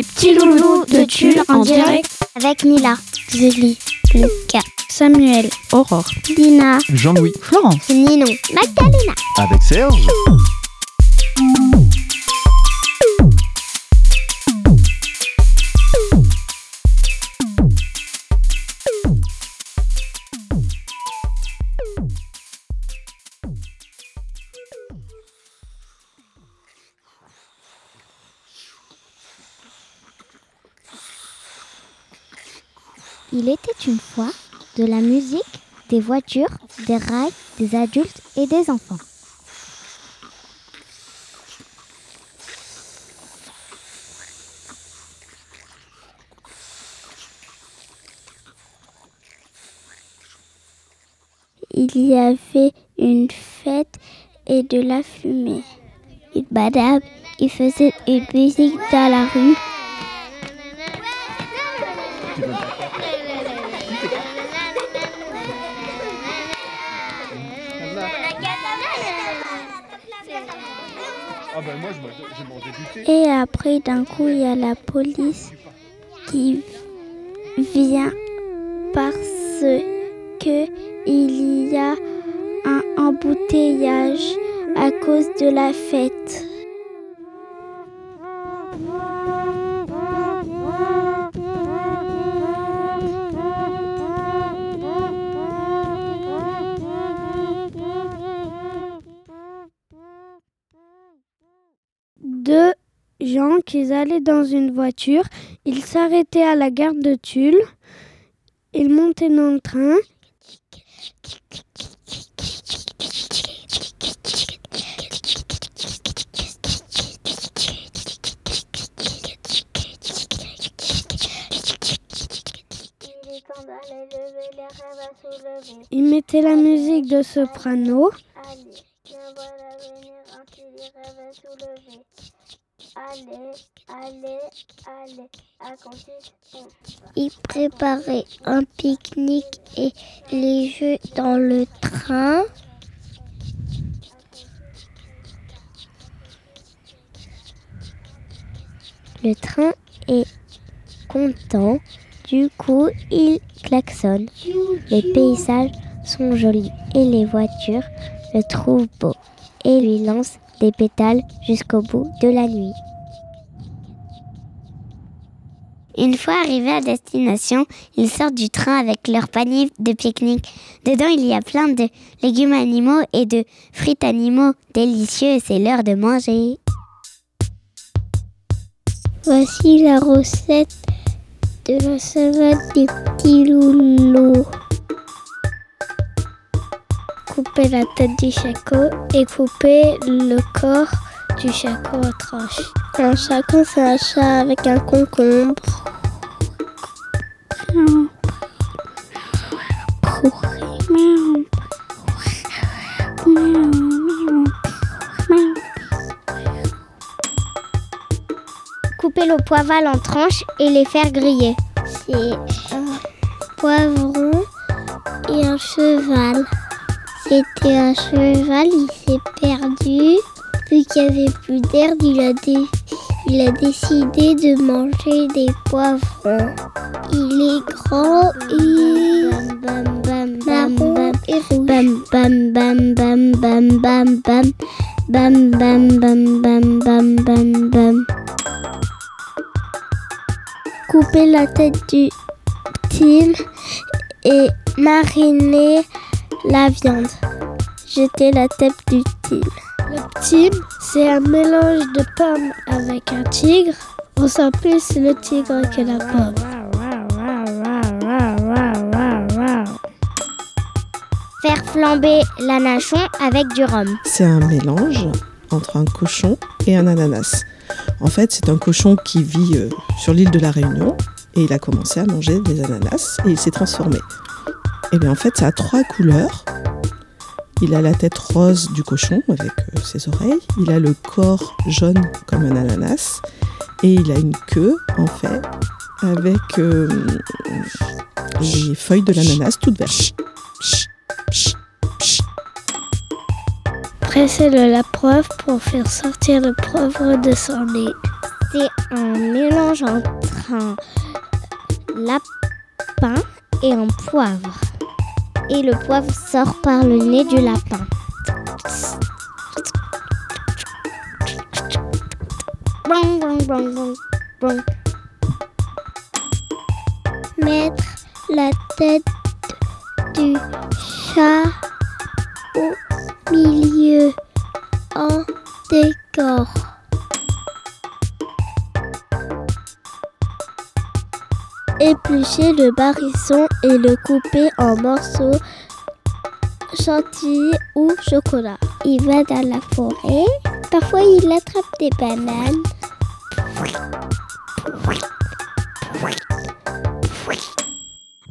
Les petits loulous de Tulle en direct avec Mila, Zélie, Lucas, Samuel, Aurore, Dina, Jean-Louis, Florence, Nino, Magdalena. avec Serge. Il était une fois de la musique, des voitures, des rails, des adultes et des enfants. Il y avait une fête et de la fumée. Une madame, il faisait une musique dans la rue. Et après, d'un coup, il y a la police qui vient parce que il y a un embouteillage à cause de la fête. Gens qui allaient dans une voiture. Ils s'arrêtaient à la gare de Tulle. Ils montaient dans le train. Ils mettaient la musique de soprano. Ils préparaient un pique-nique et les jeux dans le train. Le train est content, du coup il klaxonne. Les paysages sont jolis et les voitures le trouvent beau et lui lancent des pétales jusqu'au bout de la nuit. Une fois arrivés à destination, ils sortent du train avec leur panier de pique-nique. Dedans, il y a plein de légumes animaux et de frites animaux délicieux c'est l'heure de manger. Voici la recette de la salade des petits loulous. Coupez la tête du chaco et coupez le corps du chaco en tranches. Un chaco, c'est un chat avec un concombre. Coupez le poival en tranches et les faire griller. C'est un poivron et un cheval. C'était un cheval, il s'est perdu. Vu qu'il n'y avait plus d'air, il, a dé- il a décidé de manger des poivrons. Il est grand et Bam bam marron et rouge. bam bam bam bam bam bam bam bam bam bam bam bam bam bam Coupez la tête du petit et marinez la viande. Jetez la tête du petit. Le petit, c'est un mélange de pomme avec un tigre. On sent plus le tigre que la pomme. Faire flamber l'anachon avec du rhum. C'est un mélange entre un cochon et un ananas. En fait, c'est un cochon qui vit euh, sur l'île de la Réunion et il a commencé à manger des ananas et il s'est transformé. Et bien en fait, ça a trois couleurs. Il a la tête rose du cochon avec euh, ses oreilles, il a le corps jaune comme un ananas et il a une queue en fait avec euh, les feuilles de l'ananas toutes vertes. Pressez-le la poivre pour faire sortir le poivre de son nez. C'est un mélange entre un lapin et un poivre. Et le poivre sort par le nez du lapin. Mettre la tête du chat au milieu en décor. Éplucher le barisson et le couper en morceaux chantilly ou chocolat. Il va dans la forêt. Parfois, il attrape des bananes.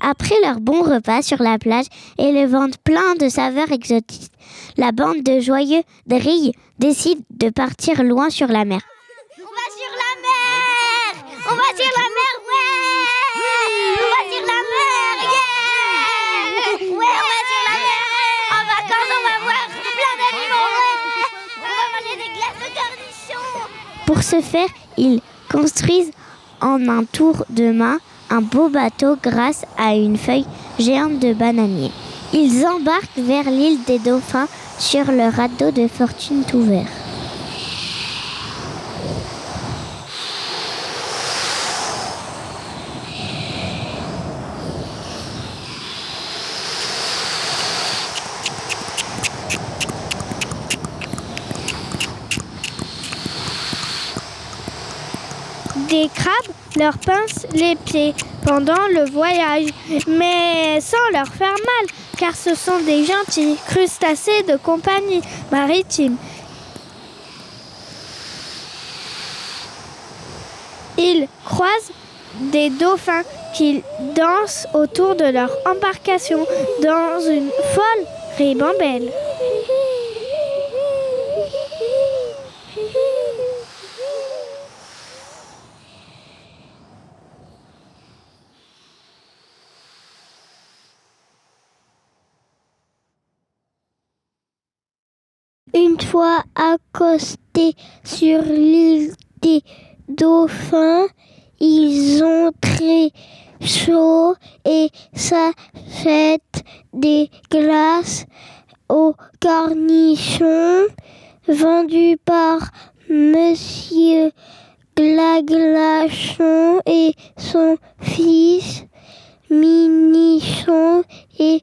Après leur bon repas sur la plage et le ventre plein de saveurs exotiques, la bande de joyeux drilles décide de partir loin sur la mer. On va sur la mer On va sur la mer, ouais On va sur la mer, yeah Ouais, on va sur la mer En vacances, on va voir plein d'animaux, ouais On va manger des glaces de cornichons Pour ce faire, ils construisent en un tour de main un beau bateau grâce à une feuille géante de bananier. Ils embarquent vers l'île des dauphins sur le radeau de fortune tout vert. Des crabes leur pincent les pieds pendant le voyage, mais sans leur faire mal, car ce sont des gentils crustacés de compagnie maritime. Ils croisent des dauphins qui dansent autour de leur embarcation dans une folle ribambelle. Une fois accostés sur l'île des dauphins, ils ont très chaud et s'achètent des glaces aux cornichons vendues par Monsieur Glaglachon et son fils Minichon et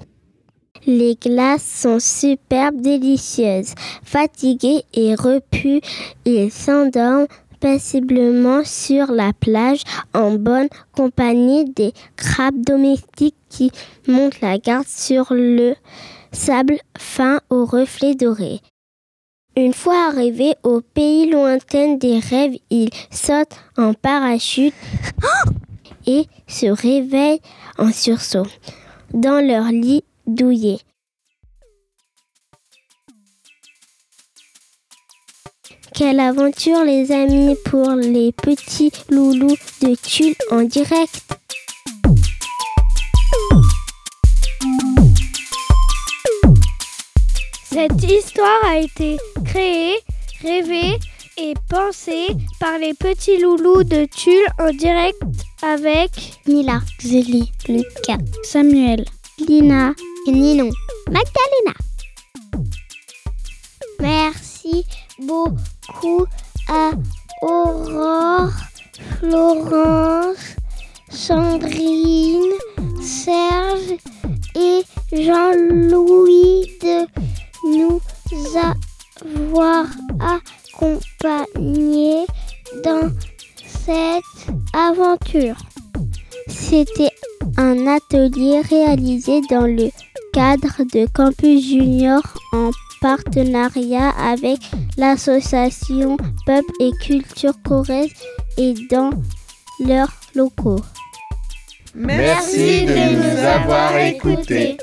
Les glaces sont superbes, délicieuses. Fatigués et repus, ils s'endorment paisiblement sur la plage en bonne compagnie des crabes domestiques qui montent la garde sur le sable fin aux reflets dorés. Une fois arrivés au pays lointain des rêves, ils sautent en parachute et se réveillent en sursaut dans leur lit douillet. Quelle aventure les amis pour les petits loulous de Tulle en direct. Cette histoire a été créée, rêvée et pensée par les petits loulous de Tulle en direct avec Mila, Julie, Lucas, Samuel. Lina Ninon. Magdalena. Merci beaucoup à Aurore, Florence, Sandrine, Serge et Jean-Louis de nous avoir accompagnés dans cette aventure. C'était un atelier réalisé dans le cadre de Campus Junior en partenariat avec l'association Peuple et Culture Corrèze et dans leurs locaux. Merci de nous avoir écoutés.